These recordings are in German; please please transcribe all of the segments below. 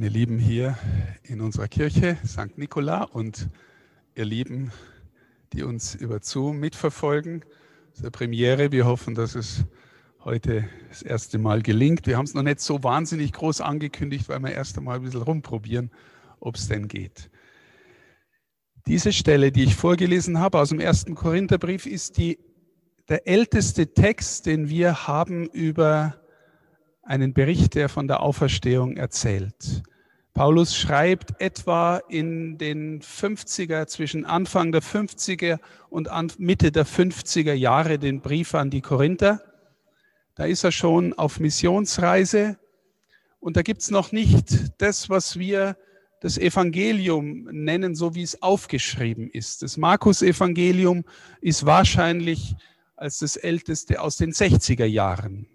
Meine Lieben hier in unserer Kirche, St. Nikola und ihr Lieben, die uns über Zoom mitverfolgen. Das ist eine Premiere. Wir hoffen, dass es heute das erste Mal gelingt. Wir haben es noch nicht so wahnsinnig groß angekündigt, weil wir erst einmal ein bisschen rumprobieren, ob es denn geht. Diese Stelle, die ich vorgelesen habe aus dem ersten Korintherbrief, ist die, der älteste Text, den wir haben über einen Bericht, der von der Auferstehung erzählt. Paulus schreibt etwa in den 50er, zwischen Anfang der 50er und Mitte der 50er Jahre den Brief an die Korinther. Da ist er schon auf Missionsreise und da gibt es noch nicht das, was wir das Evangelium nennen, so wie es aufgeschrieben ist. Das Markus-Evangelium ist wahrscheinlich als das älteste aus den 60er Jahren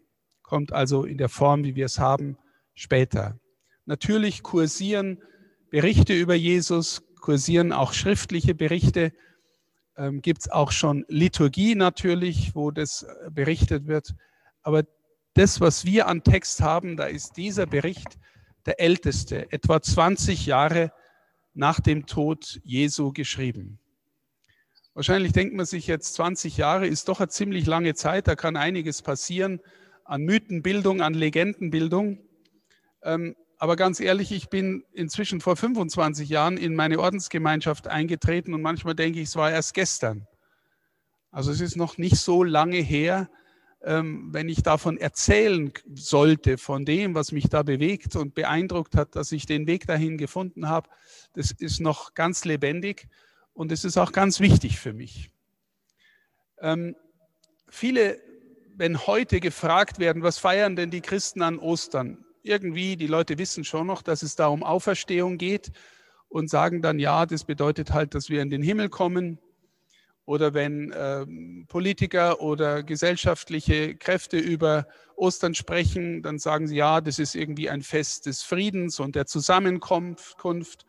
kommt also in der Form, wie wir es haben, später. Natürlich kursieren Berichte über Jesus, kursieren auch schriftliche Berichte, ähm, gibt es auch schon Liturgie natürlich, wo das äh, berichtet wird. Aber das, was wir an Text haben, da ist dieser Bericht der älteste, etwa 20 Jahre nach dem Tod Jesu geschrieben. Wahrscheinlich denkt man sich jetzt, 20 Jahre ist doch eine ziemlich lange Zeit, da kann einiges passieren an Mythenbildung, an Legendenbildung. Ähm, aber ganz ehrlich, ich bin inzwischen vor 25 Jahren in meine Ordensgemeinschaft eingetreten und manchmal denke ich, es war erst gestern. Also es ist noch nicht so lange her, ähm, wenn ich davon erzählen sollte, von dem, was mich da bewegt und beeindruckt hat, dass ich den Weg dahin gefunden habe. Das ist noch ganz lebendig und es ist auch ganz wichtig für mich. Ähm, viele wenn heute gefragt werden, was feiern denn die Christen an Ostern? Irgendwie, die Leute wissen schon noch, dass es da um Auferstehung geht und sagen dann, ja, das bedeutet halt, dass wir in den Himmel kommen. Oder wenn äh, Politiker oder gesellschaftliche Kräfte über Ostern sprechen, dann sagen sie, ja, das ist irgendwie ein Fest des Friedens und der Zusammenkunft.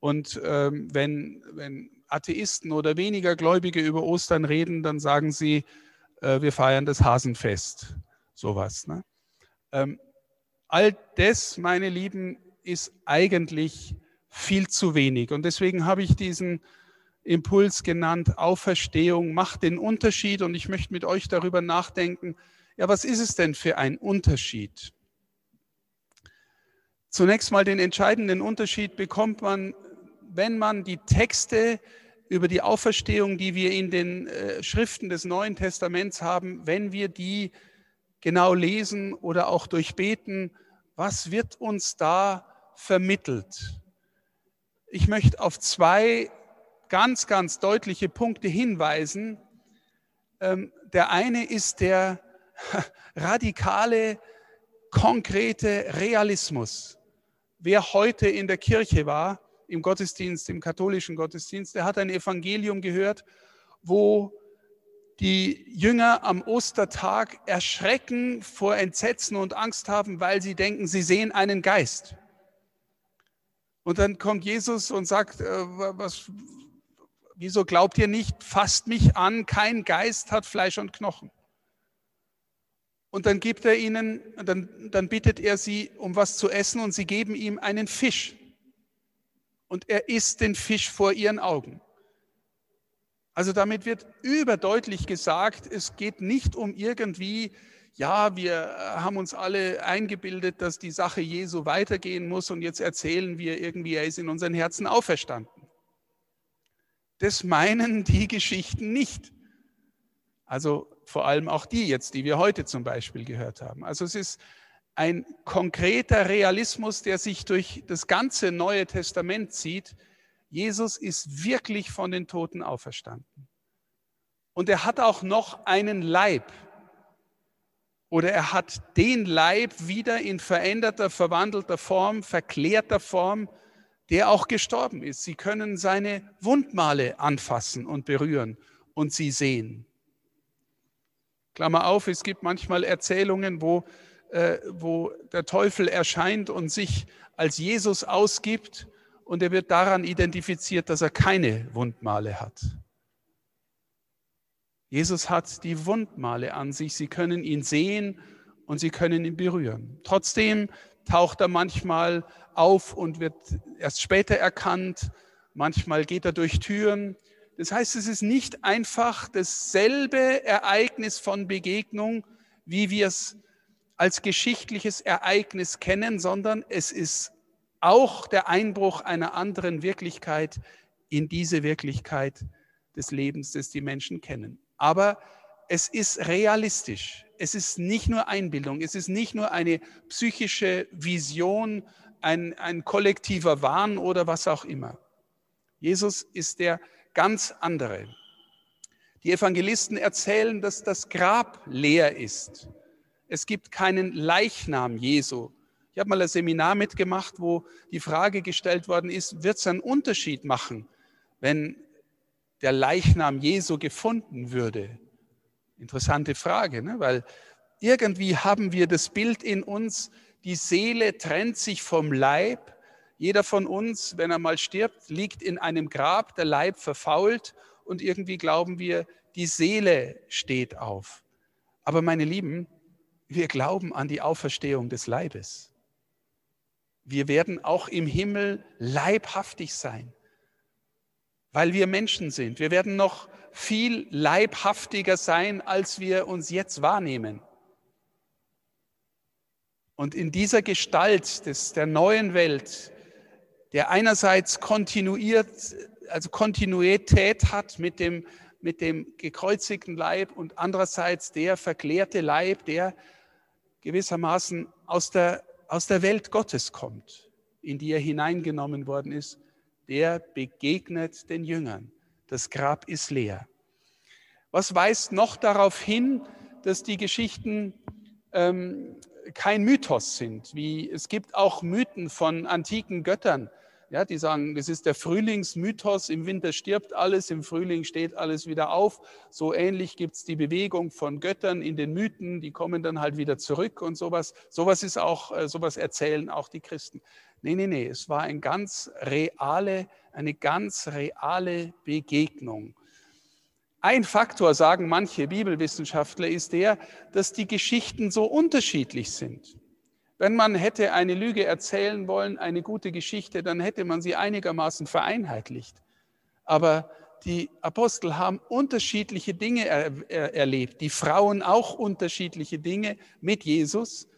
Und ähm, wenn, wenn Atheisten oder weniger Gläubige über Ostern reden, dann sagen sie, äh, wir feiern das Hasenfest, sowas. Ne? Ähm, all das, meine Lieben, ist eigentlich viel zu wenig. Und deswegen habe ich diesen Impuls genannt, Auferstehung macht den Unterschied. Und ich möchte mit euch darüber nachdenken, ja, was ist es denn für ein Unterschied? Zunächst mal den entscheidenden Unterschied bekommt man, wenn man die Texte über die Auferstehung, die wir in den äh, Schriften des Neuen Testaments haben, wenn wir die genau lesen oder auch durchbeten, was wird uns da vermittelt? Ich möchte auf zwei ganz, ganz deutliche Punkte hinweisen. Ähm, der eine ist der radikale, konkrete Realismus. Wer heute in der Kirche war, im Gottesdienst, im katholischen Gottesdienst, der hat ein Evangelium gehört, wo die Jünger am Ostertag erschrecken, vor Entsetzen und Angst haben, weil sie denken, sie sehen einen Geist. Und dann kommt Jesus und sagt, äh, was, wieso glaubt ihr nicht, fasst mich an, kein Geist hat Fleisch und Knochen. Und dann gibt er ihnen, dann, dann bittet er sie um was zu essen und sie geben ihm einen Fisch und er isst den Fisch vor ihren Augen. Also damit wird überdeutlich gesagt, es geht nicht um irgendwie, ja, wir haben uns alle eingebildet, dass die Sache Jesu weitergehen muss und jetzt erzählen wir irgendwie, er ist in unseren Herzen auferstanden. Das meinen die Geschichten nicht. Also vor allem auch die jetzt, die wir heute zum Beispiel gehört haben. Also es ist ein konkreter Realismus, der sich durch das ganze Neue Testament zieht. Jesus ist wirklich von den Toten auferstanden. Und er hat auch noch einen Leib. Oder er hat den Leib wieder in veränderter, verwandelter Form, verklärter Form, der auch gestorben ist. Sie können seine Wundmale anfassen und berühren und sie sehen. Klammer auf, es gibt manchmal Erzählungen, wo äh, wo der Teufel erscheint und sich als Jesus ausgibt und er wird daran identifiziert, dass er keine Wundmale hat. Jesus hat die Wundmale an sich, sie können ihn sehen und sie können ihn berühren. Trotzdem taucht er manchmal auf und wird erst später erkannt. Manchmal geht er durch Türen. Das heißt, es ist nicht einfach dasselbe Ereignis von Begegnung, wie wir es als geschichtliches Ereignis kennen, sondern es ist auch der Einbruch einer anderen Wirklichkeit in diese Wirklichkeit des Lebens, das die Menschen kennen. Aber es ist realistisch. Es ist nicht nur Einbildung, es ist nicht nur eine psychische Vision, ein, ein kollektiver Wahn oder was auch immer. Jesus ist der ganz andere. Die Evangelisten erzählen, dass das Grab leer ist. Es gibt keinen Leichnam Jesu. Ich habe mal ein Seminar mitgemacht, wo die Frage gestellt worden ist, wird es einen Unterschied machen, wenn der Leichnam Jesu gefunden würde? Interessante Frage, ne? weil irgendwie haben wir das Bild in uns, die Seele trennt sich vom Leib. Jeder von uns, wenn er mal stirbt, liegt in einem Grab, der Leib verfault und irgendwie glauben wir, die Seele steht auf. Aber meine Lieben, wir glauben an die Auferstehung des Leibes. Wir werden auch im Himmel leibhaftig sein, weil wir Menschen sind. Wir werden noch viel leibhaftiger sein, als wir uns jetzt wahrnehmen. Und in dieser Gestalt des, der neuen Welt, der einerseits kontinuiert, also Kontinuität hat mit dem, mit dem gekreuzigten Leib und andererseits der verklärte Leib, der gewissermaßen aus der, aus der Welt Gottes kommt, in die er hineingenommen worden ist, der begegnet den Jüngern. Das Grab ist leer. Was weist noch darauf hin, dass die Geschichten ähm, kein Mythos sind? Wie es gibt auch Mythen von antiken Göttern, ja, die sagen, das ist der Frühlingsmythos, im Winter stirbt alles, im Frühling steht alles wieder auf. So ähnlich gibt es die Bewegung von Göttern in den Mythen, die kommen dann halt wieder zurück und sowas. Sowas ist auch, äh, sowas erzählen auch die Christen. Nee, nee, nee, es war ein ganz reale, eine ganz reale Begegnung. Ein Faktor, sagen manche Bibelwissenschaftler, ist der, dass die Geschichten so unterschiedlich sind. Wenn man hätte eine Lüge erzählen wollen, eine gute Geschichte, dann hätte man sie einigermaßen vereinheitlicht. Aber die Apostel haben unterschiedliche Dinge er, er, erlebt, die Frauen auch unterschiedliche Dinge mit Jesus.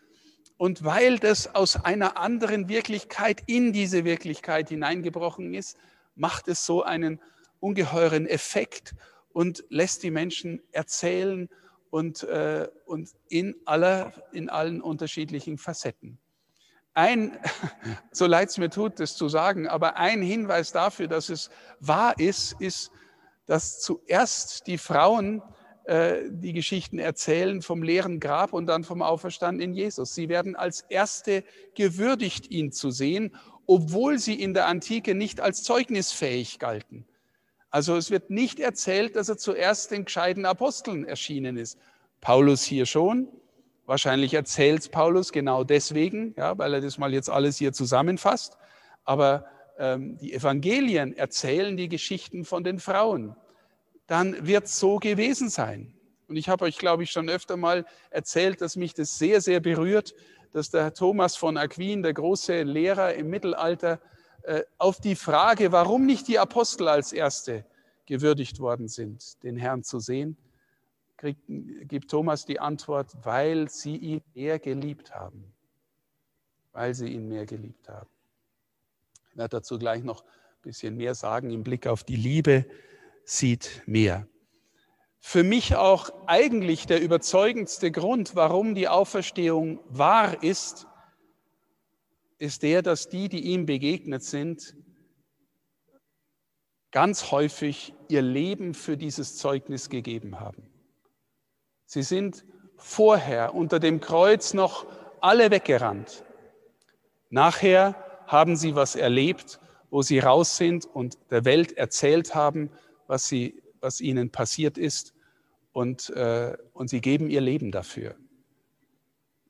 Und weil das aus einer anderen Wirklichkeit in diese Wirklichkeit hineingebrochen ist, macht es so einen ungeheuren Effekt und lässt die Menschen erzählen und, äh, und in, aller, in allen unterschiedlichen Facetten. Ein, so leid es mir tut, das zu sagen, aber ein Hinweis dafür, dass es wahr ist, ist, dass zuerst die Frauen äh, die Geschichten erzählen vom leeren Grab und dann vom Auferstandenen Jesus. Sie werden als Erste gewürdigt, ihn zu sehen, obwohl sie in der Antike nicht als zeugnisfähig galten. Also es wird nicht erzählt, dass er zuerst den gescheiten Aposteln erschienen ist. Paulus hier schon. Wahrscheinlich erzählt Paulus genau deswegen, ja, weil er das mal jetzt alles hier zusammenfasst. Aber ähm, die Evangelien erzählen die Geschichten von den Frauen. Dann wird es so gewesen sein. Und ich habe euch, glaube ich, schon öfter mal erzählt, dass mich das sehr, sehr berührt, dass der Thomas von Aquin, der große Lehrer im Mittelalter, auf die Frage, warum nicht die Apostel als Erste gewürdigt worden sind, den Herrn zu sehen, kriegt, gibt Thomas die Antwort, weil sie ihn mehr geliebt haben. Weil sie ihn mehr geliebt haben. Ich werde dazu gleich noch ein bisschen mehr sagen im Blick auf die Liebe sieht mehr. Für mich auch eigentlich der überzeugendste Grund, warum die Auferstehung wahr ist, ist der, dass die, die ihm begegnet sind, ganz häufig ihr Leben für dieses Zeugnis gegeben haben. Sie sind vorher unter dem Kreuz noch alle weggerannt. Nachher haben sie was erlebt, wo sie raus sind und der Welt erzählt haben, was, sie, was ihnen passiert ist und, äh, und sie geben ihr Leben dafür.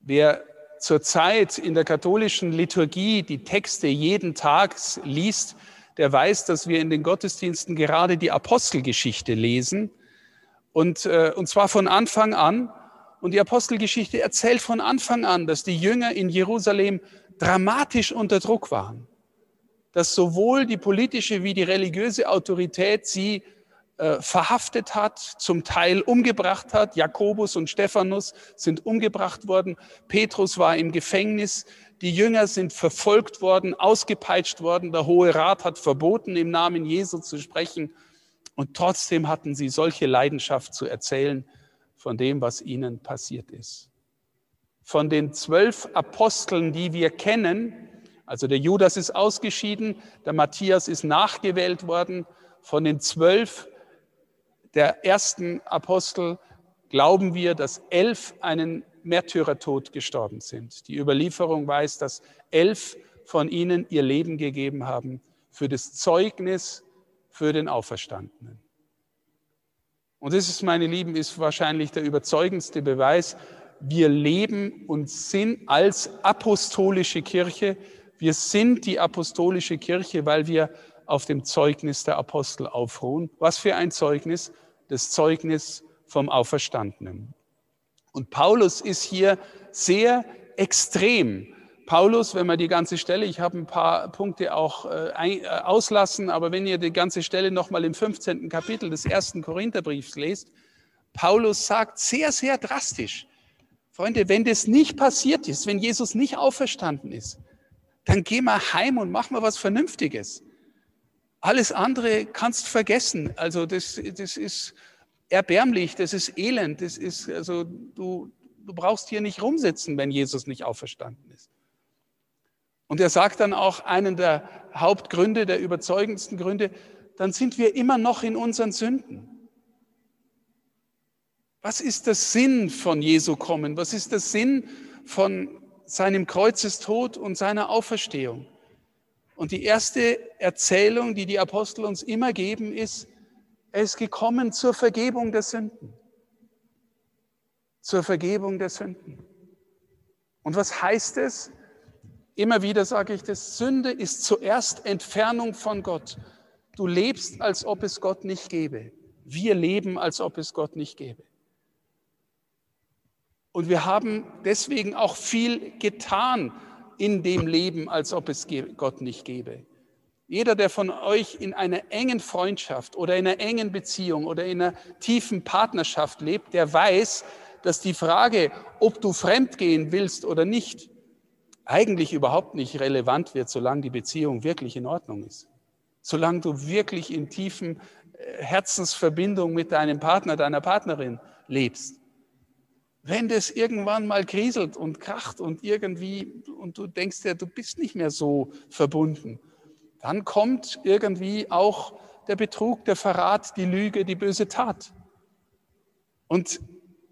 Wer zurzeit in der katholischen Liturgie die Texte jeden Tag liest, der weiß, dass wir in den Gottesdiensten gerade die Apostelgeschichte lesen. Und, äh, und zwar von Anfang an. Und die Apostelgeschichte erzählt von Anfang an, dass die Jünger in Jerusalem dramatisch unter Druck waren, dass sowohl die politische wie die religiöse Autorität sie äh, verhaftet hat, zum Teil umgebracht hat. Jakobus und Stephanus sind umgebracht worden. Petrus war im Gefängnis. Die Jünger sind verfolgt worden, ausgepeitscht worden. Der Hohe Rat hat verboten, im Namen Jesu zu sprechen. Und trotzdem hatten sie solche Leidenschaft zu erzählen von dem, was ihnen passiert ist. Von den zwölf Aposteln, die wir kennen, also der Judas ist ausgeschieden, der Matthias ist nachgewählt worden, von den zwölf der ersten Apostel glauben wir, dass elf einen Märtyrertod gestorben sind. Die Überlieferung weiß, dass elf von ihnen ihr Leben gegeben haben für das Zeugnis für den Auferstandenen. Und das ist, meine Lieben, ist wahrscheinlich der überzeugendste Beweis. Wir leben und sind als apostolische Kirche. Wir sind die apostolische Kirche, weil wir auf dem Zeugnis der Apostel aufruhen. Was für ein Zeugnis? Das Zeugnis vom Auferstandenen. Und Paulus ist hier sehr extrem. Paulus, wenn man die ganze Stelle, ich habe ein paar Punkte auch äh, äh auslassen, aber wenn ihr die ganze Stelle nochmal im 15. Kapitel des ersten Korintherbriefs lest, Paulus sagt sehr, sehr drastisch, Freunde, wenn das nicht passiert ist, wenn Jesus nicht auferstanden ist, dann geh mal heim und mach mal was Vernünftiges. Alles andere kannst vergessen. Also das, das ist erbärmlich, das ist elend, das ist, also du, du brauchst hier nicht rumsitzen, wenn Jesus nicht auferstanden ist. Und er sagt dann auch einen der Hauptgründe, der überzeugendsten Gründe, dann sind wir immer noch in unseren Sünden. Was ist der Sinn von Jesu kommen? Was ist der Sinn von seinem Kreuzestod und seiner Auferstehung? Und die erste Erzählung, die die Apostel uns immer geben, ist, er ist gekommen zur Vergebung der Sünden. Zur Vergebung der Sünden. Und was heißt es? Immer wieder sage ich das, Sünde ist zuerst Entfernung von Gott. Du lebst, als ob es Gott nicht gäbe. Wir leben, als ob es Gott nicht gäbe. Und wir haben deswegen auch viel getan, in dem Leben, als ob es Gott nicht gäbe. Jeder, der von euch in einer engen Freundschaft oder in einer engen Beziehung oder in einer tiefen Partnerschaft lebt, der weiß, dass die Frage, ob du fremdgehen willst oder nicht, eigentlich überhaupt nicht relevant wird, solange die Beziehung wirklich in Ordnung ist. Solange du wirklich in tiefen äh, Herzensverbindung mit deinem Partner, deiner Partnerin lebst. Wenn das irgendwann mal kriselt und kracht und irgendwie, und du denkst ja, du bist nicht mehr so verbunden, dann kommt irgendwie auch der Betrug, der Verrat, die Lüge, die böse Tat. Und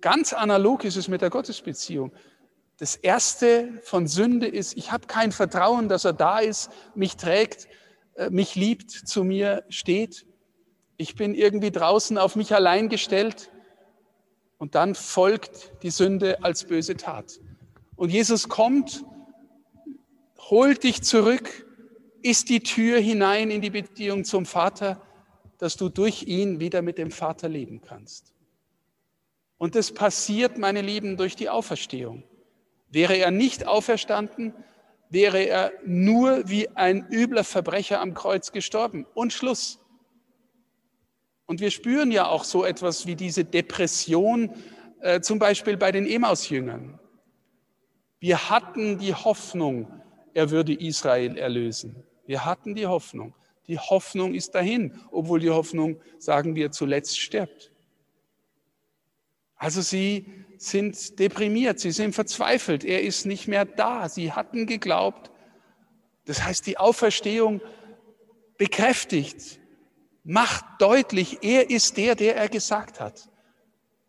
ganz analog ist es mit der Gottesbeziehung. Das erste von Sünde ist, ich habe kein Vertrauen, dass er da ist, mich trägt, äh, mich liebt, zu mir steht. Ich bin irgendwie draußen auf mich allein gestellt. Und dann folgt die Sünde als böse Tat. Und Jesus kommt, holt dich zurück, ist die Tür hinein in die Beziehung zum Vater, dass du durch ihn wieder mit dem Vater leben kannst. Und das passiert, meine Lieben, durch die Auferstehung. Wäre er nicht auferstanden, wäre er nur wie ein übler Verbrecher am Kreuz gestorben. Und Schluss. Und wir spüren ja auch so etwas wie diese Depression, äh, zum Beispiel bei den Emaus-Jüngern. Wir hatten die Hoffnung, er würde Israel erlösen. Wir hatten die Hoffnung. Die Hoffnung ist dahin, obwohl die Hoffnung, sagen wir, zuletzt stirbt. Also sie sind deprimiert, sie sind verzweifelt, er ist nicht mehr da. Sie hatten geglaubt. Das heißt, die Auferstehung bekräftigt, macht deutlich, er ist der, der er gesagt hat.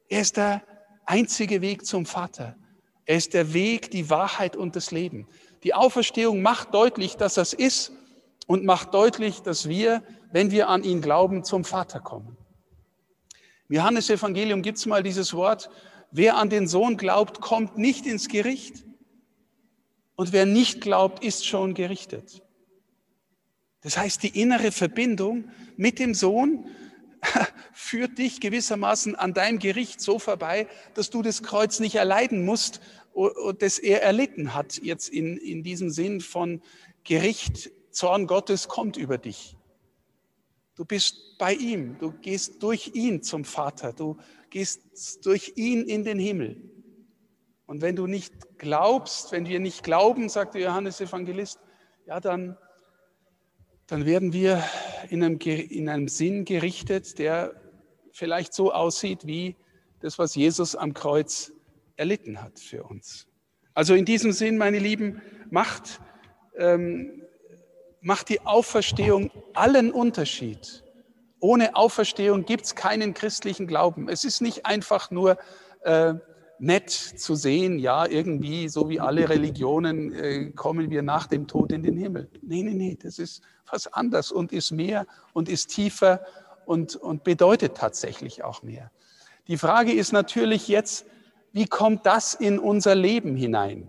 Er ist der einzige Weg zum Vater. Er ist der Weg, die Wahrheit und das Leben. Die Auferstehung macht deutlich, dass das ist und macht deutlich, dass wir, wenn wir an ihn glauben, zum Vater kommen. Im Johannesevangelium gibt es mal dieses Wort, wer an den Sohn glaubt, kommt nicht ins Gericht. Und wer nicht glaubt, ist schon gerichtet. Das heißt, die innere Verbindung mit dem Sohn führt dich gewissermaßen an deinem Gericht so vorbei, dass du das Kreuz nicht erleiden musst das er erlitten hat, jetzt in, in diesem Sinn von Gericht, Zorn Gottes kommt über dich. Du bist bei ihm, du gehst durch ihn zum Vater, du gehst durch ihn in den Himmel. Und wenn du nicht glaubst, wenn wir nicht glauben, sagte Johannes Evangelist, ja, dann, dann werden wir in einem, in einem Sinn gerichtet, der vielleicht so aussieht wie das, was Jesus am Kreuz erlitten hat für uns. Also in diesem Sinn, meine Lieben, macht, ähm, macht die Auferstehung allen Unterschied. Ohne Auferstehung gibt es keinen christlichen Glauben. Es ist nicht einfach nur äh, nett zu sehen, ja, irgendwie, so wie alle Religionen, äh, kommen wir nach dem Tod in den Himmel. Nee, nee, nee, das ist was anderes und ist mehr und ist tiefer und, und bedeutet tatsächlich auch mehr. Die Frage ist natürlich jetzt, wie kommt das in unser Leben hinein?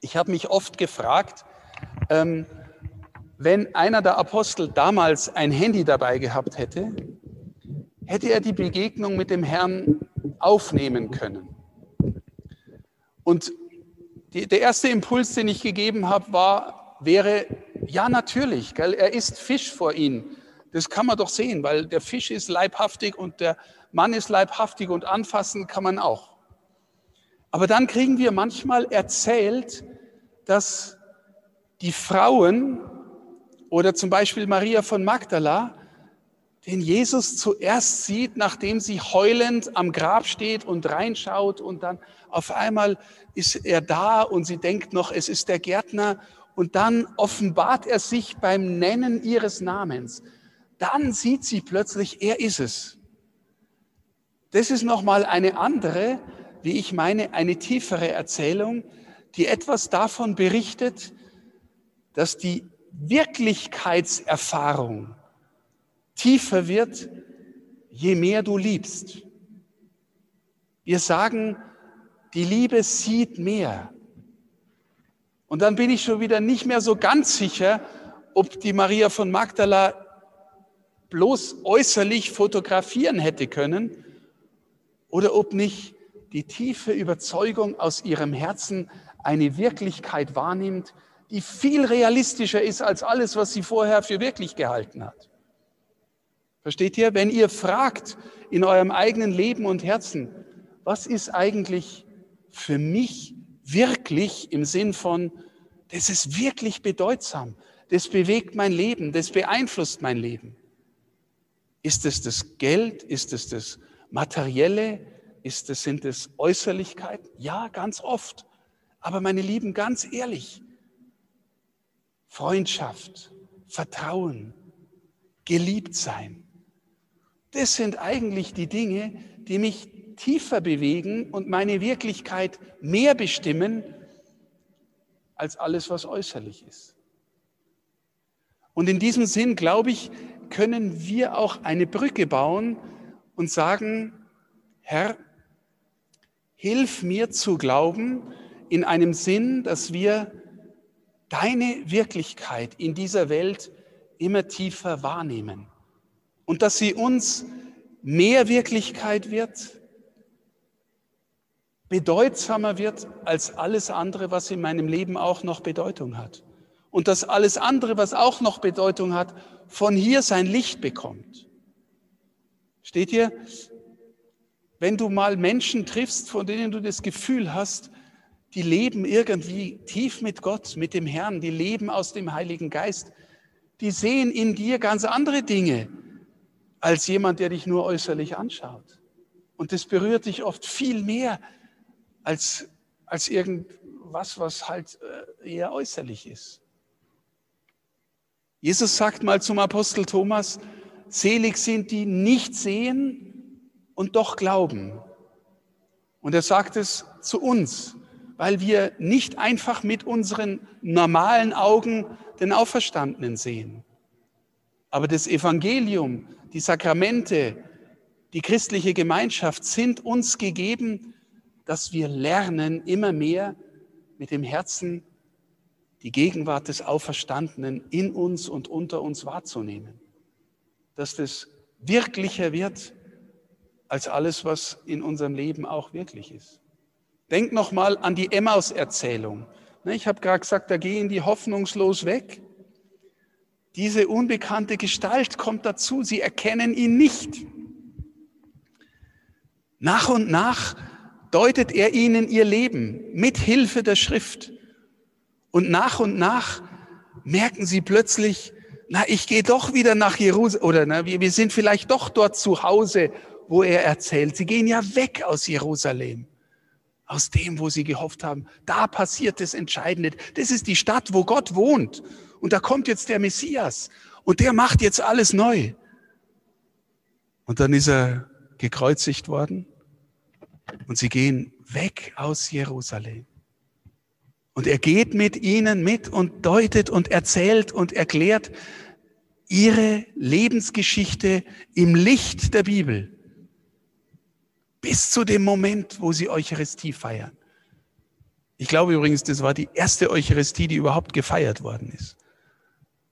Ich habe mich oft gefragt, ähm, wenn einer der Apostel damals ein Handy dabei gehabt hätte, hätte er die Begegnung mit dem Herrn aufnehmen können. Und die, der erste Impuls, den ich gegeben habe, war, wäre, ja natürlich, gell, er isst Fisch vor ihnen. Das kann man doch sehen, weil der Fisch ist leibhaftig und der Mann ist leibhaftig und anfassen kann man auch. Aber dann kriegen wir manchmal erzählt, dass die Frauen oder zum Beispiel Maria von Magdala den Jesus zuerst sieht, nachdem sie heulend am Grab steht und reinschaut und dann auf einmal ist er da und sie denkt noch, es ist der Gärtner und dann offenbart er sich beim Nennen ihres Namens. Dann sieht sie plötzlich, er ist es. Das ist nochmal eine andere, wie ich meine, eine tiefere Erzählung, die etwas davon berichtet, dass die Wirklichkeitserfahrung tiefer wird, je mehr du liebst. Wir sagen, die Liebe sieht mehr. Und dann bin ich schon wieder nicht mehr so ganz sicher, ob die Maria von Magdala bloß äußerlich fotografieren hätte können oder ob nicht die tiefe Überzeugung aus ihrem Herzen eine Wirklichkeit wahrnimmt, die viel realistischer ist als alles, was sie vorher für wirklich gehalten hat. Versteht ihr? Wenn ihr fragt in eurem eigenen Leben und Herzen, was ist eigentlich für mich wirklich im Sinn von, das ist wirklich bedeutsam, das bewegt mein Leben, das beeinflusst mein Leben. Ist es das Geld? Ist es das Materielle? Ist es, sind es Äußerlichkeiten? Ja, ganz oft. Aber meine Lieben, ganz ehrlich, Freundschaft, Vertrauen, geliebt sein, das sind eigentlich die Dinge, die mich tiefer bewegen und meine Wirklichkeit mehr bestimmen als alles, was äußerlich ist. Und in diesem Sinn, glaube ich, können wir auch eine Brücke bauen und sagen, Herr, hilf mir zu glauben in einem Sinn, dass wir deine Wirklichkeit in dieser Welt immer tiefer wahrnehmen und dass sie uns mehr Wirklichkeit wird, bedeutsamer wird als alles andere, was in meinem Leben auch noch Bedeutung hat. Und dass alles andere, was auch noch Bedeutung hat, von hier sein Licht bekommt. Steht ihr? Wenn du mal Menschen triffst, von denen du das Gefühl hast, die leben irgendwie tief mit Gott, mit dem Herrn, die leben aus dem Heiligen Geist, die sehen in dir ganz andere Dinge, als jemand, der dich nur äußerlich anschaut. Und das berührt dich oft viel mehr als, als irgendwas, was halt äh, eher äußerlich ist. Jesus sagt mal zum Apostel Thomas, selig sind die nicht sehen und doch glauben. Und er sagt es zu uns, weil wir nicht einfach mit unseren normalen Augen den Auferstandenen sehen. Aber das Evangelium, die Sakramente, die christliche Gemeinschaft sind uns gegeben, dass wir lernen, immer mehr mit dem Herzen die Gegenwart des Auferstandenen in uns und unter uns wahrzunehmen. Dass das wirklicher wird als alles, was in unserem Leben auch wirklich ist. Denk nochmal an die Emmaus-Erzählung. Ne, ich habe gerade gesagt, da gehen die hoffnungslos weg. Diese unbekannte Gestalt kommt dazu. Sie erkennen ihn nicht. Nach und nach deutet er ihnen ihr Leben mit Hilfe der Schrift. Und nach und nach merken sie plötzlich, na, ich gehe doch wieder nach Jerusalem oder na, wir, wir sind vielleicht doch dort zu Hause, wo er erzählt. Sie gehen ja weg aus Jerusalem, aus dem, wo sie gehofft haben. Da passiert das Entscheidende. Das ist die Stadt, wo Gott wohnt. Und da kommt jetzt der Messias und der macht jetzt alles neu. Und dann ist er gekreuzigt worden und sie gehen weg aus Jerusalem. Und er geht mit ihnen mit und deutet und erzählt und erklärt ihre Lebensgeschichte im Licht der Bibel. Bis zu dem Moment, wo sie Eucharistie feiern. Ich glaube übrigens, das war die erste Eucharistie, die überhaupt gefeiert worden ist.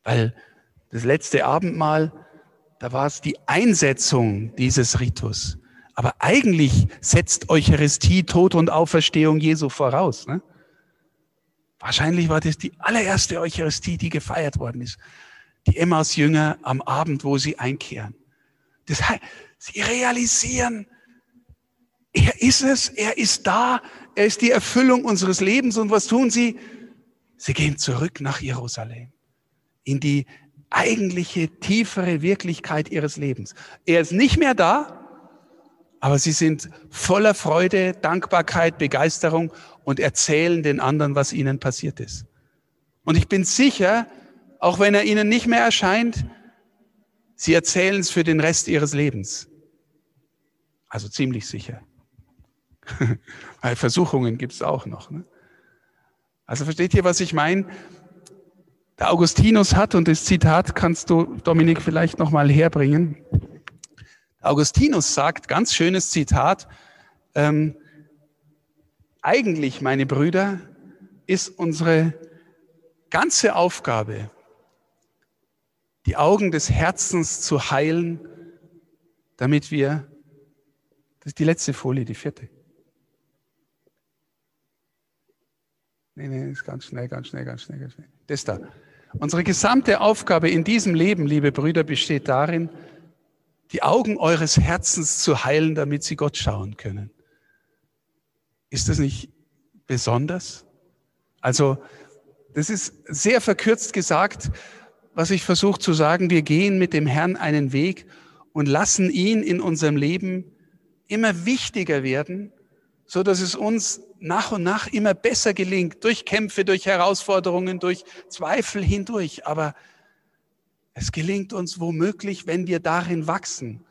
Weil das letzte Abendmahl, da war es die Einsetzung dieses Ritus. Aber eigentlich setzt Eucharistie, Tod und Auferstehung Jesu voraus. Ne? Wahrscheinlich war das die allererste Eucharistie, die gefeiert worden ist. Die Emmaus-Jünger am Abend, wo sie einkehren. Das heißt, sie realisieren, er ist es, er ist da, er ist die Erfüllung unseres Lebens. Und was tun sie? Sie gehen zurück nach Jerusalem, in die eigentliche, tiefere Wirklichkeit ihres Lebens. Er ist nicht mehr da, aber sie sind voller Freude, Dankbarkeit, Begeisterung und erzählen den anderen, was ihnen passiert ist. Und ich bin sicher, auch wenn er ihnen nicht mehr erscheint, sie erzählen es für den Rest ihres Lebens. Also ziemlich sicher. Weil Versuchungen gibt es auch noch. Ne? Also versteht ihr, was ich meine? Der Augustinus hat, und das Zitat kannst du, Dominik, vielleicht nochmal herbringen, Augustinus sagt, ganz schönes Zitat, ähm, eigentlich, meine Brüder, ist unsere ganze Aufgabe, die Augen des Herzens zu heilen, damit wir, das ist die letzte Folie, die vierte. Nee, nee, ist ganz schnell, ganz schnell, ganz schnell, ganz schnell. Das da. Unsere gesamte Aufgabe in diesem Leben, liebe Brüder, besteht darin, die Augen eures Herzens zu heilen, damit sie Gott schauen können. Ist das nicht besonders? Also, das ist sehr verkürzt gesagt, was ich versuche zu sagen. Wir gehen mit dem Herrn einen Weg und lassen ihn in unserem Leben immer wichtiger werden, so dass es uns nach und nach immer besser gelingt, durch Kämpfe, durch Herausforderungen, durch Zweifel hindurch. Aber es gelingt uns womöglich, wenn wir darin wachsen,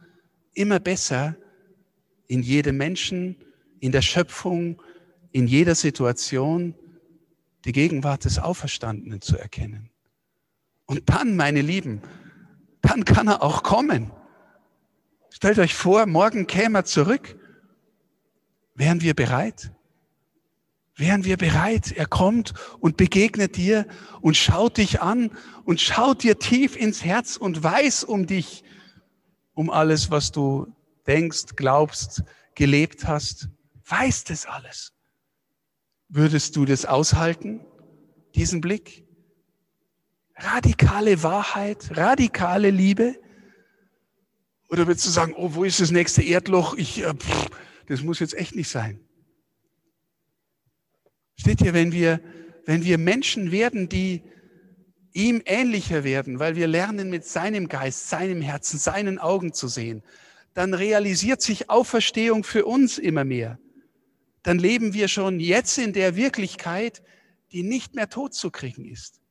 immer besser in jedem Menschen, in der Schöpfung, in jeder Situation die Gegenwart des Auferstandenen zu erkennen. Und dann, meine Lieben, dann kann er auch kommen. Stellt euch vor, morgen käme er zurück. Wären wir bereit? Wären wir bereit. Er kommt und begegnet dir und schaut dich an und schaut dir tief ins Herz und weiß um dich, um alles, was du denkst, glaubst, gelebt hast. Weiß das alles. Würdest du das aushalten, diesen Blick? Radikale Wahrheit, radikale Liebe? Oder würdest du sagen, oh, wo ist das nächste Erdloch? Ich, äh, pff, das muss jetzt echt nicht sein. Steht hier, wenn wir, wenn wir Menschen werden, die ihm ähnlicher werden, weil wir lernen, mit seinem Geist, seinem Herzen, seinen Augen zu sehen, dann realisiert sich Auferstehung für uns immer mehr. Dann leben wir schon jetzt in der Wirklichkeit, die nicht mehr tot zu kriegen ist.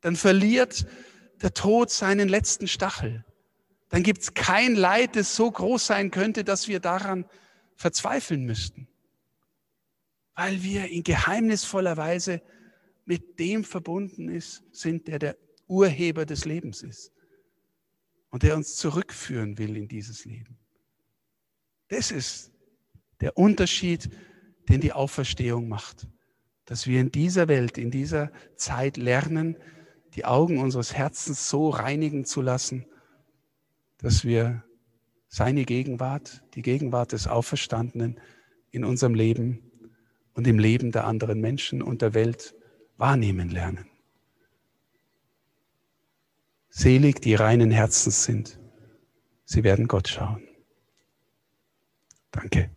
Dann verliert der Tod seinen letzten Stachel. Dann gibt es kein Leid, das so groß sein könnte, dass wir daran verzweifeln müssten weil wir in geheimnisvoller Weise mit dem verbunden ist, sind, der der Urheber des Lebens ist und der uns zurückführen will in dieses Leben. Das ist der Unterschied, den die Auferstehung macht, dass wir in dieser Welt, in dieser Zeit lernen, die Augen unseres Herzens so reinigen zu lassen, dass wir seine Gegenwart, die Gegenwart des Auferstandenen in unserem Leben und im Leben der anderen Menschen und der Welt wahrnehmen lernen. Selig, die reinen Herzens sind, sie werden Gott schauen. Danke.